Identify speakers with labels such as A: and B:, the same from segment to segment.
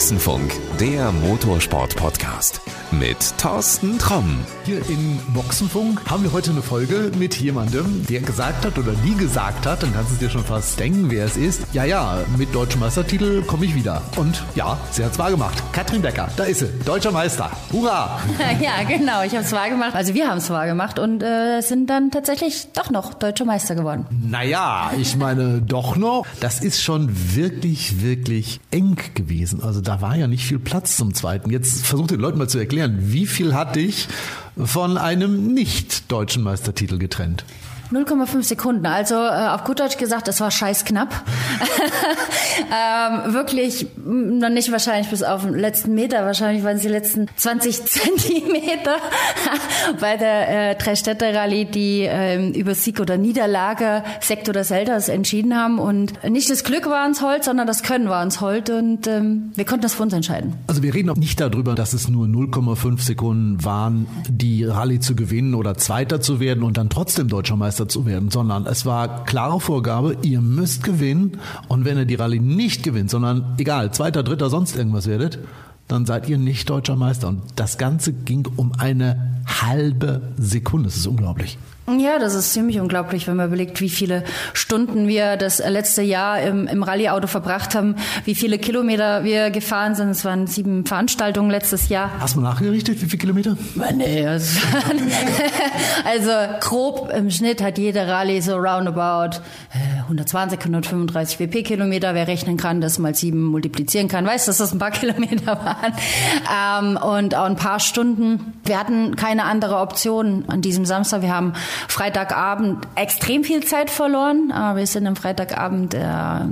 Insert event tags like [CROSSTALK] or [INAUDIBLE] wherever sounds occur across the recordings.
A: Boxenfunk, der Motorsport-Podcast mit Thorsten Tromm.
B: Hier in Boxenfunk haben wir heute eine Folge mit jemandem, der gesagt hat oder die gesagt hat, dann kannst du es dir schon fast denken, wer es ist. Ja, ja, mit deutschem Meistertitel komme ich wieder. Und ja, sie hat es wahr gemacht. Katrin Becker, da ist sie, deutscher Meister. Hurra! [LAUGHS]
C: Ja, genau, ich habe es wahr gemacht. Also wir haben es wahr gemacht und äh, sind dann tatsächlich doch noch deutscher Meister geworden.
B: Naja, ich meine doch noch. Das ist schon wirklich, wirklich eng gewesen. Also da war ja nicht viel Platz zum Zweiten. Jetzt versucht den Leuten mal zu erklären, wie viel hat dich von einem nicht deutschen Meistertitel getrennt?
C: 0,5 Sekunden. Also äh, auf gut Deutsch gesagt, es war scheiß knapp. [LAUGHS] ähm, wirklich noch nicht wahrscheinlich bis auf den letzten Meter, wahrscheinlich waren es die letzten 20 [LAUGHS] Zentimeter [LAUGHS] bei der äh, Dreistädter Rallye, die ähm, über Sieg oder Niederlage, Sekt oder Selters entschieden haben. Und nicht das Glück war uns hold, sondern das Können war uns hold und ähm, wir konnten das für uns entscheiden.
B: Also wir reden auch nicht darüber, dass es nur 0,5 Sekunden waren, die Rallye zu gewinnen oder Zweiter zu werden und dann trotzdem Deutscher Meister Meister zu werden, sondern es war klare Vorgabe, ihr müsst gewinnen und wenn ihr die Rallye nicht gewinnt, sondern egal, zweiter, dritter, sonst irgendwas werdet, dann seid ihr nicht deutscher Meister. Und das Ganze ging um eine halbe Sekunde. Das ist unglaublich.
C: Ja, das ist ziemlich unglaublich, wenn man überlegt, wie viele Stunden wir das letzte Jahr im, im Rallye-Auto verbracht haben, wie viele Kilometer wir gefahren sind. Es waren sieben Veranstaltungen letztes Jahr.
B: Hast du mal nachgerichtet, wie viele Kilometer?
C: Nee, also, [LAUGHS] also grob im Schnitt hat jede Rallye so roundabout 120, 135 WP-Kilometer. Wer rechnen kann, das mal sieben multiplizieren kann, weiß, dass das ein paar [LAUGHS] Kilometer waren. Ähm, und auch ein paar Stunden. Wir hatten keine andere Option an diesem Samstag. Wir haben Freitagabend extrem viel Zeit verloren. Ah, wir sind am Freitagabend äh,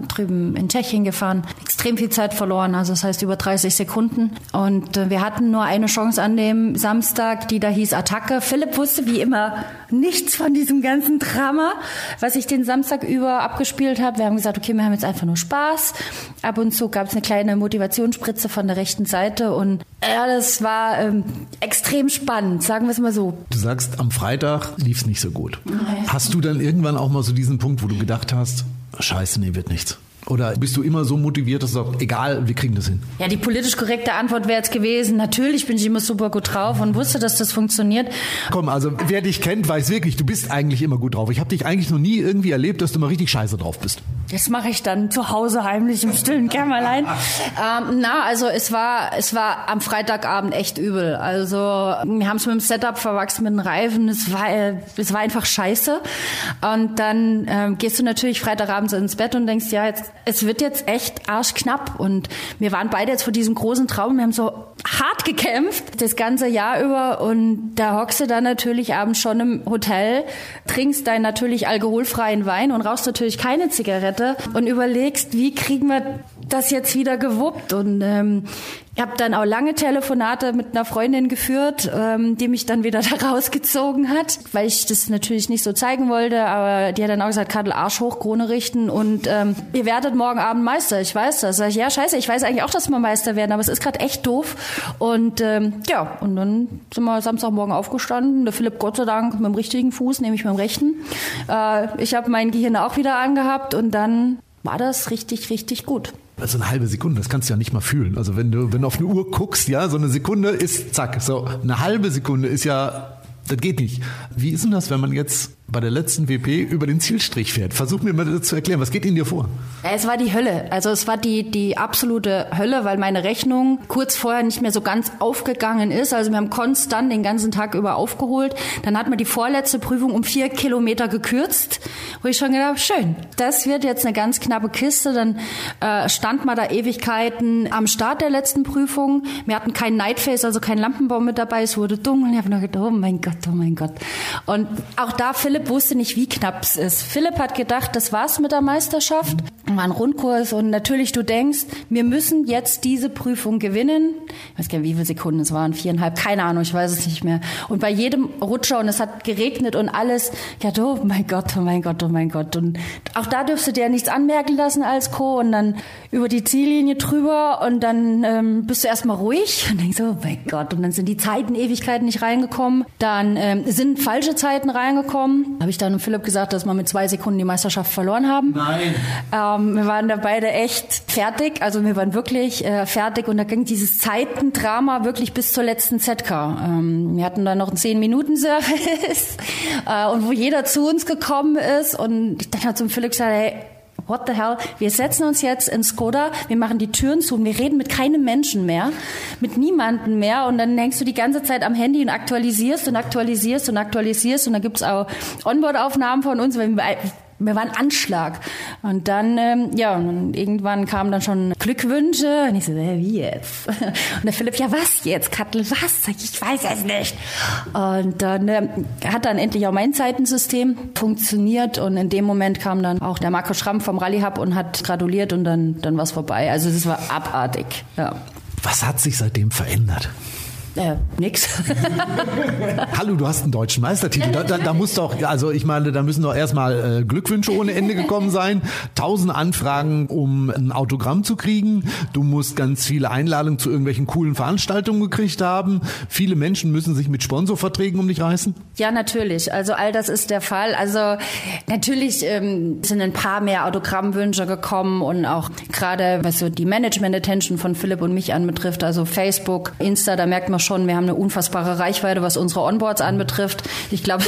C: drüben in Tschechien gefahren. Extrem viel Zeit verloren, also das heißt über 30 Sekunden. Und äh, wir hatten nur eine Chance an dem Samstag, die da hieß Attacke. Philipp wusste wie immer nichts von diesem ganzen Drama, was ich den Samstag über abgespielt habe. Wir haben gesagt, okay, wir haben jetzt einfach nur Spaß. Ab und zu gab es eine kleine Motivationsspritze von der rechten Seite und ja, das war ähm, extrem spannend, sagen wir es mal so.
B: Du sagst, am Freitag lief es nicht so gut. Hast du dann irgendwann auch mal so diesen Punkt, wo du gedacht hast, scheiße, nee, wird nichts? Oder bist du immer so motiviert, dass du sagst, egal, wir kriegen das hin?
C: Ja, die politisch korrekte Antwort wäre jetzt gewesen, natürlich bin ich immer super gut drauf und wusste, dass das funktioniert.
B: Komm, also wer dich kennt, weiß wirklich, du bist eigentlich immer gut drauf. Ich habe dich eigentlich noch nie irgendwie erlebt, dass du mal richtig scheiße drauf bist.
C: Das mache ich dann zu Hause heimlich im stillen Kämmerlein. ähm, na, also es war, es war am Freitagabend echt übel. Also wir haben es mit dem Setup verwachsen mit den Reifen. Es war, es war einfach scheiße. Und dann ähm, gehst du natürlich Freitagabends ins Bett und denkst, ja, jetzt, es wird jetzt echt arschknapp. Und wir waren beide jetzt vor diesem großen Traum. Wir haben so hart gekämpft das ganze Jahr über. Und da hockst du dann natürlich abends schon im Hotel, trinkst deinen natürlich alkoholfreien Wein und rauchst natürlich keine Zigarette und überlegst, wie kriegen wir das jetzt wieder gewuppt. Und ähm, ich habe dann auch lange Telefonate mit einer Freundin geführt, ähm, die mich dann wieder [LAUGHS] da rausgezogen hat, weil ich das natürlich nicht so zeigen wollte. Aber die hat dann auch gesagt, Kadel Arsch hoch, Krone richten und ähm, ihr werdet morgen Abend Meister. Ich weiß das. Sag ich, ja, scheiße, ich weiß eigentlich auch, dass wir Meister werden, aber es ist gerade echt doof. Und ähm, ja, und dann sind wir Samstagmorgen aufgestanden. Der Philipp Gott sei Dank mit dem richtigen Fuß, nämlich mit dem rechten. Äh, ich habe mein Gehirn auch wieder angehabt und dann war das richtig, richtig gut.
B: Also eine halbe Sekunde, das kannst du ja nicht mal fühlen. Also wenn du, wenn du auf eine Uhr guckst, ja, so eine Sekunde ist zack. So eine halbe Sekunde ist ja, das geht nicht. Wie ist denn das, wenn man jetzt bei der letzten WP über den Zielstrich fährt. Versuch mir mal zu erklären. Was geht Ihnen dir vor?
C: Es war die Hölle. Also es war die, die absolute Hölle, weil meine Rechnung kurz vorher nicht mehr so ganz aufgegangen ist. Also wir haben konstant den ganzen Tag über aufgeholt. Dann hat man die vorletzte Prüfung um vier Kilometer gekürzt, wo ich schon gedacht habe, schön, das wird jetzt eine ganz knappe Kiste. Dann äh, stand man da Ewigkeiten am Start der letzten Prüfung. Wir hatten kein Nightface, also kein Lampenbaum mit dabei. Es wurde dunkel. Ich habe nur gedacht, oh mein Gott, oh mein Gott. Und auch da Philipp Philipp wusste nicht, wie knapp es ist. Philipp hat gedacht, das war's mit der Meisterschaft. War ein Rundkurs und natürlich du denkst, wir müssen jetzt diese Prüfung gewinnen. ich weiß gar nicht, wie viele Sekunden es waren, viereinhalb, keine Ahnung, ich weiß es nicht mehr. Und bei jedem Rutscher und es hat geregnet und alles, ja, oh mein Gott, oh mein Gott, oh mein Gott. Und auch da dürfte der nichts anmerken lassen als Co. Und dann über die Ziellinie drüber und dann ähm, bist du erstmal ruhig [LAUGHS] und denkst, oh mein Gott. Und dann sind die Zeiten, Ewigkeiten nicht reingekommen. Dann ähm, sind falsche Zeiten reingekommen. Habe ich dann Philipp gesagt, dass wir mit zwei Sekunden die Meisterschaft verloren haben.
B: Nein.
C: Ähm, wir waren da beide echt fertig. Also wir waren wirklich äh, fertig und da ging dieses Zeitendrama wirklich bis zur letzten ZK. Ähm, wir hatten dann noch einen 10-Minuten-Service [LAUGHS] äh, und wo jeder zu uns gekommen ist und ich hat zum Philipp gesagt, hey, what the hell, wir setzen uns jetzt in Skoda, wir machen die Türen zu und wir reden mit keinem Menschen mehr, mit niemandem mehr und dann hängst du die ganze Zeit am Handy und aktualisierst und aktualisierst und aktualisierst und dann gibt's auch Onboard-Aufnahmen von uns, weil mir war ein Anschlag. Und dann, ähm, ja, und irgendwann kamen dann schon Glückwünsche. Und ich so, äh, wie jetzt? [LAUGHS] Und der Philipp, ja, was jetzt, Kattel, was? Ich, weiß es nicht. Und dann ähm, hat dann endlich auch mein Zeitensystem funktioniert. Und in dem Moment kam dann auch der Marco Schramm vom Rallye Hub und hat gratuliert und dann, dann war es vorbei. Also es war abartig, ja.
B: Was hat sich seitdem verändert?
C: Äh, nix. [LAUGHS]
B: Hallo, du hast einen deutschen Meistertitel. Da, da, da muss doch, also ich meine, da müssen doch erstmal äh, Glückwünsche ohne Ende gekommen sein. Tausend Anfragen, um ein Autogramm zu kriegen. Du musst ganz viele Einladungen zu irgendwelchen coolen Veranstaltungen gekriegt haben. Viele Menschen müssen sich mit Sponsorverträgen um dich reißen.
C: Ja, natürlich. Also all das ist der Fall. Also natürlich ähm, sind ein paar mehr Autogrammwünsche gekommen und auch gerade was so die Management-Attention von Philipp und mich anbetrifft, also Facebook, Insta, da merkt man schon, wir haben eine unfassbare Reichweite, was unsere Onboards anbetrifft. Ich glaube,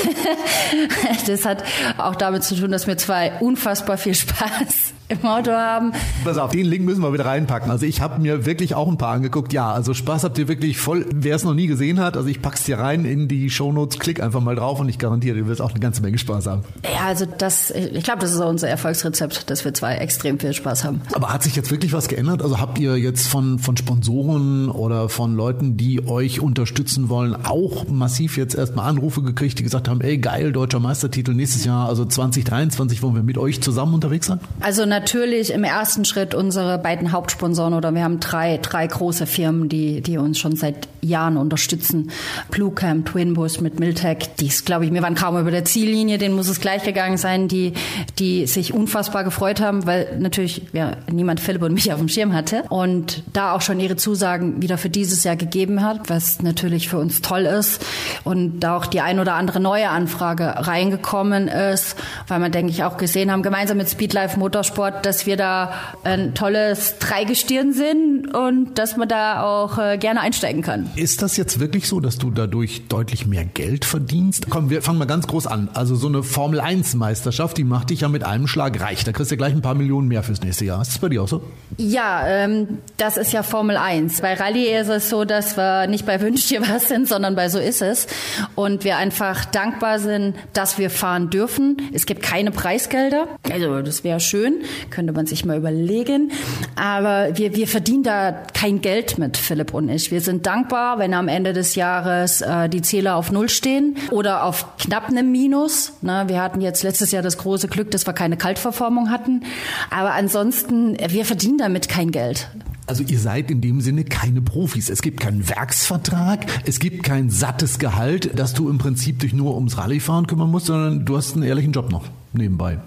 C: [LAUGHS] das hat auch damit zu tun, dass wir zwei unfassbar viel Spaß im Auto haben.
B: Pass auf, den Link müssen wir wieder reinpacken. Also ich habe mir wirklich auch ein paar angeguckt. Ja, also Spaß habt ihr wirklich voll. Wer es noch nie gesehen hat, also ich pack's dir rein in die Shownotes, klick einfach mal drauf und ich garantiere, du wirst auch eine ganze Menge Spaß haben.
C: Ja, also das, ich glaube, das ist auch unser Erfolgsrezept, dass wir zwei extrem viel Spaß haben.
B: Aber hat sich jetzt wirklich was geändert? Also habt ihr jetzt von, von Sponsoren oder von Leuten, die euch unterstützen wollen, auch massiv jetzt erstmal Anrufe gekriegt, die gesagt haben, ey geil, deutscher Meistertitel nächstes Jahr, also 2023 wollen wir mit euch zusammen unterwegs sein?
C: Also natürlich im ersten Schritt unsere beiden Hauptsponsoren oder wir haben drei, drei große Firmen, die, die uns schon seit Jahren unterstützen. Bluecamp, Twinbus mit Miltech, die ist, glaube ich, wir waren kaum über der Ziellinie, denen muss es gleich gegangen sein, die, die sich unfassbar gefreut haben, weil natürlich ja, niemand Philipp und mich auf dem Schirm hatte und da auch schon ihre Zusagen wieder für dieses Jahr gegeben hat, was natürlich für uns toll ist und da auch die ein oder andere neue Anfrage reingekommen ist, weil wir, denke ich, auch gesehen haben, gemeinsam mit Speedlife Motorsport Sport, dass wir da ein tolles Dreigestirn sind und dass man da auch äh, gerne einsteigen kann.
B: Ist das jetzt wirklich so, dass du dadurch deutlich mehr Geld verdienst? Komm, wir fangen mal ganz groß an. Also so eine Formel 1 Meisterschaft, die macht dich ja mit einem Schlag reich. Da kriegst du gleich ein paar Millionen mehr fürs nächste Jahr. Ist das bei dir auch so?
C: Ja, ähm, das ist ja Formel 1. Bei Rallye ist es so, dass wir nicht bei Wünsch dir was sind, sondern bei so ist es. Und wir einfach dankbar sind, dass wir fahren dürfen. Es gibt keine Preisgelder. Also das wäre schön könnte man sich mal überlegen. Aber wir, wir verdienen da kein Geld mit, Philipp und ich. Wir sind dankbar, wenn am Ende des Jahres äh, die Zähler auf Null stehen oder auf knapp einem Minus. Ne, wir hatten jetzt letztes Jahr das große Glück, dass wir keine Kaltverformung hatten. Aber ansonsten, wir verdienen damit kein Geld.
B: Also ihr seid in dem Sinne keine Profis. Es gibt keinen Werksvertrag, es gibt kein sattes Gehalt, dass du im Prinzip dich nur ums Rallyefahren kümmern musst, sondern du hast einen ehrlichen Job noch nebenbei.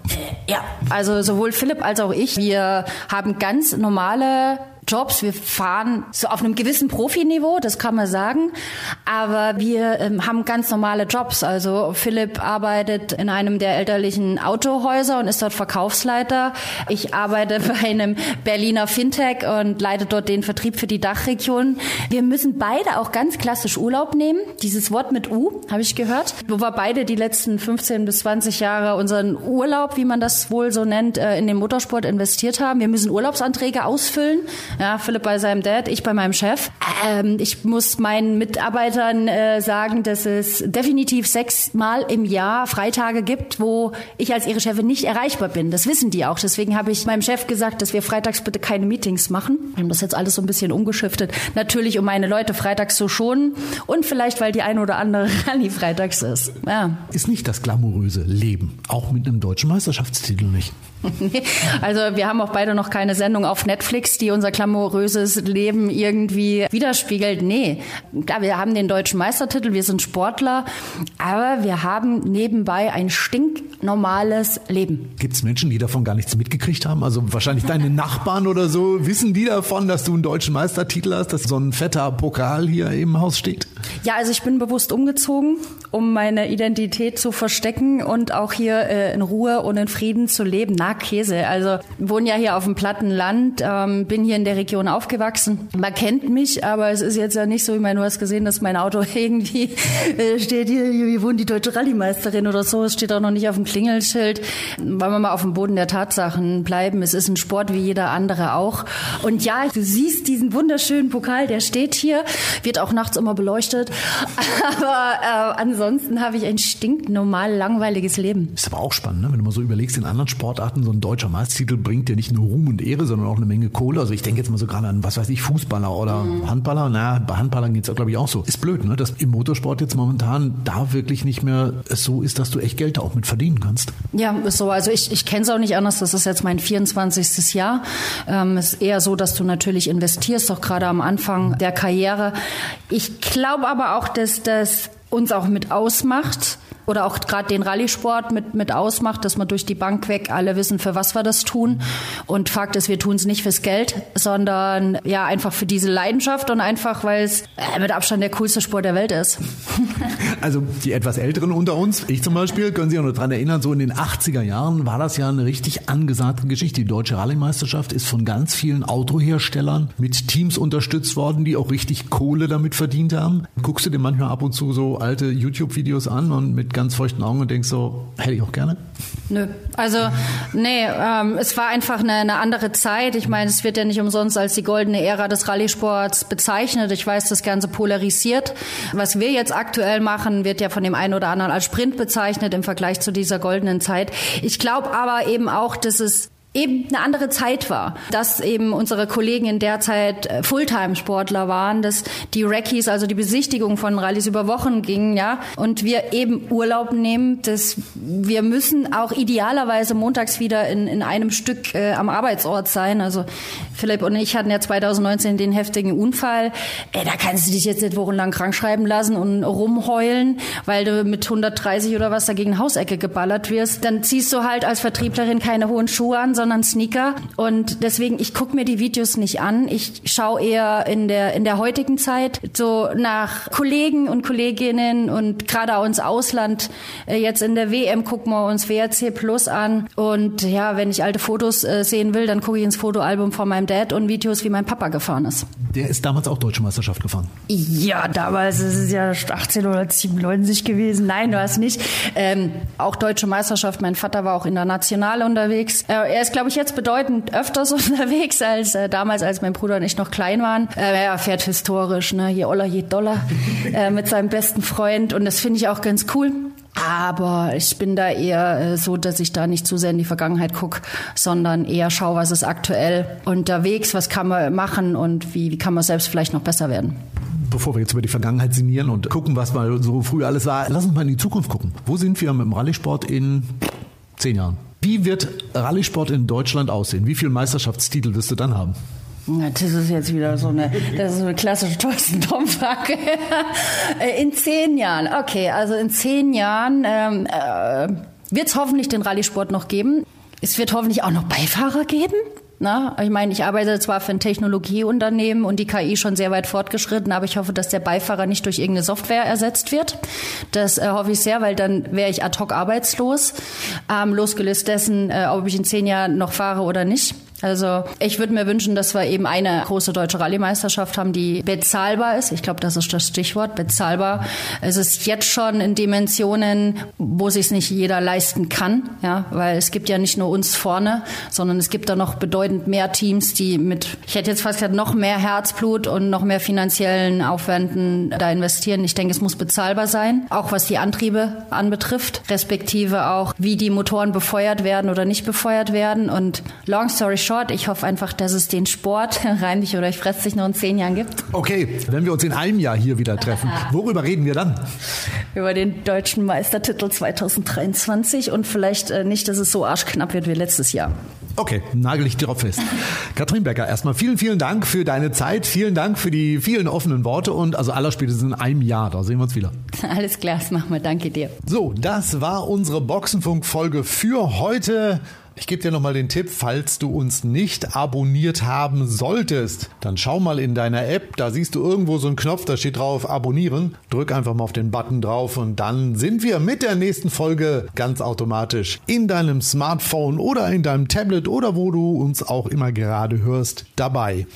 C: Ja, also sowohl Philipp als auch ich, wir haben ganz normale Jobs. Wir fahren so auf einem gewissen Profiniveau, das kann man sagen. Aber wir ähm, haben ganz normale Jobs. Also Philipp arbeitet in einem der elterlichen Autohäuser und ist dort Verkaufsleiter. Ich arbeite [LAUGHS] bei einem Berliner Fintech und leite dort den Vertrieb für die Dachregion. Wir müssen beide auch ganz klassisch Urlaub nehmen. Dieses Wort mit U, habe ich gehört. Wo wir beide die letzten 15 bis 20 Jahre unseren Urlaub, wie man das wohl so nennt, äh, in den Motorsport investiert haben. Wir müssen Urlaubsanträge ausfüllen. Ja, Philipp bei seinem Dad, ich bei meinem Chef. Ähm, ich muss meinen Mitarbeitern äh, sagen, dass es definitiv sechsmal im Jahr Freitage gibt, wo ich als ihre Chefin nicht erreichbar bin. Das wissen die auch. Deswegen habe ich meinem Chef gesagt, dass wir freitags bitte keine Meetings machen. Wir haben das jetzt alles so ein bisschen umgeschiftet. Natürlich, um meine Leute freitags zu schonen und vielleicht, weil die eine oder andere [LAUGHS] Rallye freitags ist. Ja.
B: Ist nicht das glamouröse Leben, auch mit einem deutschen Meisterschaftstitel nicht. [LAUGHS]
C: also wir haben auch beide noch keine Sendung auf Netflix, die unser glamouröses Leben irgendwie widerspiegelt. Nee, klar, wir haben den deutschen Meistertitel, wir sind Sportler, aber wir haben nebenbei ein stinknormales Leben.
B: Gibt es Menschen, die davon gar nichts mitgekriegt haben? Also wahrscheinlich deine [LAUGHS] Nachbarn oder so, wissen die davon, dass du einen deutschen Meistertitel hast, dass so ein fetter Pokal hier im Haus steht?
C: Ja, also ich bin bewusst umgezogen, um meine Identität zu verstecken und auch hier äh, in Ruhe und in Frieden zu leben. Na, Käse. Also wohne ja hier auf dem platten Land, ähm, bin hier in der Region aufgewachsen. Man kennt mich, aber es ist jetzt ja nicht so, ich meine, du hast gesehen, dass mein Auto [LAUGHS] irgendwie äh, steht hier, hier wohnt die deutsche Rallye-Meisterin oder so. Es steht auch noch nicht auf dem Klingelschild. Wollen wir mal auf dem Boden der Tatsachen bleiben. Es ist ein Sport wie jeder andere auch. Und ja, du siehst diesen wunderschönen Pokal, der steht hier, wird auch nachts immer beleuchtet. [LAUGHS] Aber äh, ansonsten habe ich ein stinknormal langweiliges Leben.
B: Ist aber auch spannend, ne? wenn du mal so überlegst, in anderen Sportarten, so ein deutscher Meistertitel bringt dir nicht nur Ruhm und Ehre, sondern auch eine Menge Kohle. Also ich denke jetzt mal so gerade an, was weiß ich, Fußballer oder mhm. Handballer. Na, bei Handballern geht es glaube ich auch so. Ist blöd, ne? dass im Motorsport jetzt momentan da wirklich nicht mehr so ist, dass du echt Geld auch mit verdienen kannst.
C: Ja, ist so. Also ich, ich kenne es auch nicht anders. Das ist jetzt mein 24. Jahr. Ähm, ist eher so, dass du natürlich investierst, auch gerade am Anfang der Karriere. Ich glaube aber auch, dass das uns auch mit ausmacht oder auch gerade den Rallye-Sport mit, mit ausmacht, dass man durch die Bank weg alle wissen, für was wir das tun. Und Fakt ist, wir tun es nicht fürs Geld, sondern ja einfach für diese Leidenschaft und einfach, weil es äh, mit Abstand der coolste Sport der Welt ist. [LAUGHS]
B: Also die etwas Älteren unter uns, ich zum Beispiel, können sich auch noch daran erinnern, so in den 80er Jahren war das ja eine richtig angesagte Geschichte. Die deutsche Rallye-Meisterschaft ist von ganz vielen Autoherstellern mit Teams unterstützt worden, die auch richtig Kohle damit verdient haben. Guckst du dir manchmal ab und zu so alte YouTube-Videos an und mit ganz feuchten Augen und denkst so, hätte ich auch gerne?
C: Nö, also nee, ähm, es war einfach eine, eine andere Zeit. Ich meine, es wird ja nicht umsonst als die goldene Ära des Rallye-Sports bezeichnet. Ich weiß, das Ganze polarisiert. Was wir jetzt aktuell machen, wird ja von dem einen oder anderen als Sprint bezeichnet im Vergleich zu dieser goldenen Zeit. Ich glaube aber eben auch, dass es eben eine andere Zeit war, dass eben unsere Kollegen in der Zeit äh, Fulltime-Sportler waren, dass die Rackies, also die Besichtigung von Rallyes über Wochen gingen, ja, und wir eben Urlaub nehmen, dass wir müssen auch idealerweise montags wieder in, in einem Stück äh, am Arbeitsort sein. Also Philipp und ich hatten ja 2019 den heftigen Unfall. Ey, da kannst du dich jetzt nicht wochenlang krank schreiben lassen und rumheulen, weil du mit 130 oder was dagegen Hausecke geballert wirst. Dann ziehst du halt als Vertrieblerin keine hohen Schuhe an, sondern Sneaker. Und deswegen, ich gucke mir die Videos nicht an. Ich schaue eher in der, in der heutigen Zeit so nach Kollegen und Kolleginnen und gerade auch ins Ausland. Äh, jetzt in der WM gucken wir uns WRC Plus an. Und ja, wenn ich alte Fotos äh, sehen will, dann gucke ich ins Fotoalbum von meinem Dad und Videos, wie mein Papa gefahren ist.
B: Der ist damals auch Deutsche Meisterschaft gefahren.
C: Ja, damals ist es ja 18 oder 97 gewesen. Nein, du hast nicht. Ähm, auch Deutsche Meisterschaft. Mein Vater war auch international unterwegs. Äh, er ist glaube ich, jetzt bedeutend öfters [LAUGHS] unterwegs als äh, damals, als mein Bruder und ich noch klein waren. Äh, er fährt historisch, ne? je Oller, je Dollar, [LAUGHS] äh, mit seinem besten Freund. Und das finde ich auch ganz cool. Aber ich bin da eher äh, so, dass ich da nicht zu sehr in die Vergangenheit gucke, sondern eher schaue, was ist aktuell unterwegs, was kann man machen und wie, wie kann man selbst vielleicht noch besser werden
B: bevor wir jetzt über die Vergangenheit sinnieren und gucken, was mal so früh alles war, lass uns mal in die Zukunft gucken. Wo sind wir mit dem Rallye-Sport in zehn Jahren? Wie wird Rallye-Sport in Deutschland aussehen? Wie viele Meisterschaftstitel wirst du dann haben?
C: Das ist jetzt wieder so eine, das ist eine klassische Thorsten Tom-Frage. in zehn Jahren, okay, also in zehn Jahren ähm, äh, wird es hoffentlich den Rallye-Sport noch geben. Es wird hoffentlich auch noch Beifahrer geben. Na, ich meine, ich arbeite zwar für ein Technologieunternehmen und die KI schon sehr weit fortgeschritten, aber ich hoffe, dass der Beifahrer nicht durch irgendeine Software ersetzt wird. Das äh, hoffe ich sehr, weil dann wäre ich ad hoc arbeitslos, ähm, losgelöst dessen, äh, ob ich in zehn Jahren noch fahre oder nicht. Also ich würde mir wünschen, dass wir eben eine große deutsche Rallye-Meisterschaft haben, die bezahlbar ist. Ich glaube, das ist das Stichwort, bezahlbar. Es ist jetzt schon in Dimensionen, wo sich nicht jeder leisten kann, ja, weil es gibt ja nicht nur uns vorne, sondern es gibt da noch bedeutend mehr Teams, die mit, ich hätte jetzt fast gesagt, noch mehr Herzblut und noch mehr finanziellen Aufwänden da investieren. Ich denke, es muss bezahlbar sein, auch was die Antriebe anbetrifft, respektive auch, wie die Motoren befeuert werden oder nicht befeuert werden. Und long story short, Short. Ich hoffe einfach, dass es den Sport, [LAUGHS] reim dich oder ich fress dich noch in zehn Jahren gibt.
B: Okay, wenn wir uns in einem Jahr hier wieder treffen, [LAUGHS] worüber reden wir dann?
C: Über den deutschen Meistertitel 2023 und vielleicht äh, nicht, dass es so arschknapp wird wie letztes Jahr.
B: Okay, nagel ich drauf fest. [LAUGHS] Katrin Becker, erstmal vielen, vielen Dank für deine Zeit. Vielen Dank für die vielen offenen Worte und also allerspätestens in einem Jahr, da sehen wir uns wieder.
C: Alles klar, das machen wir. Danke dir.
B: So, das war unsere Boxenfunk-Folge für heute. Ich gebe dir nochmal den Tipp, falls du uns nicht abonniert haben solltest, dann schau mal in deiner App, da siehst du irgendwo so einen Knopf, da steht drauf Abonnieren. Drück einfach mal auf den Button drauf und dann sind wir mit der nächsten Folge ganz automatisch in deinem Smartphone oder in deinem Tablet oder wo du uns auch immer gerade hörst, dabei.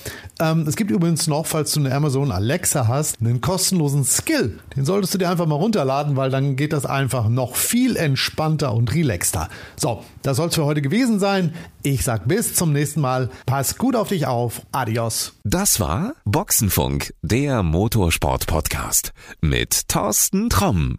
B: Ähm, es gibt übrigens noch, falls du eine Amazon Alexa hast, einen kostenlosen Skill. Den solltest du dir einfach mal runterladen, weil dann geht das einfach noch viel entspannter und relaxter. So, das soll es für heute gewesen sein. Ich sag bis zum nächsten Mal. Pass gut auf dich auf. Adios.
A: Das war Boxenfunk, der Motorsport-Podcast mit Thorsten Tromm.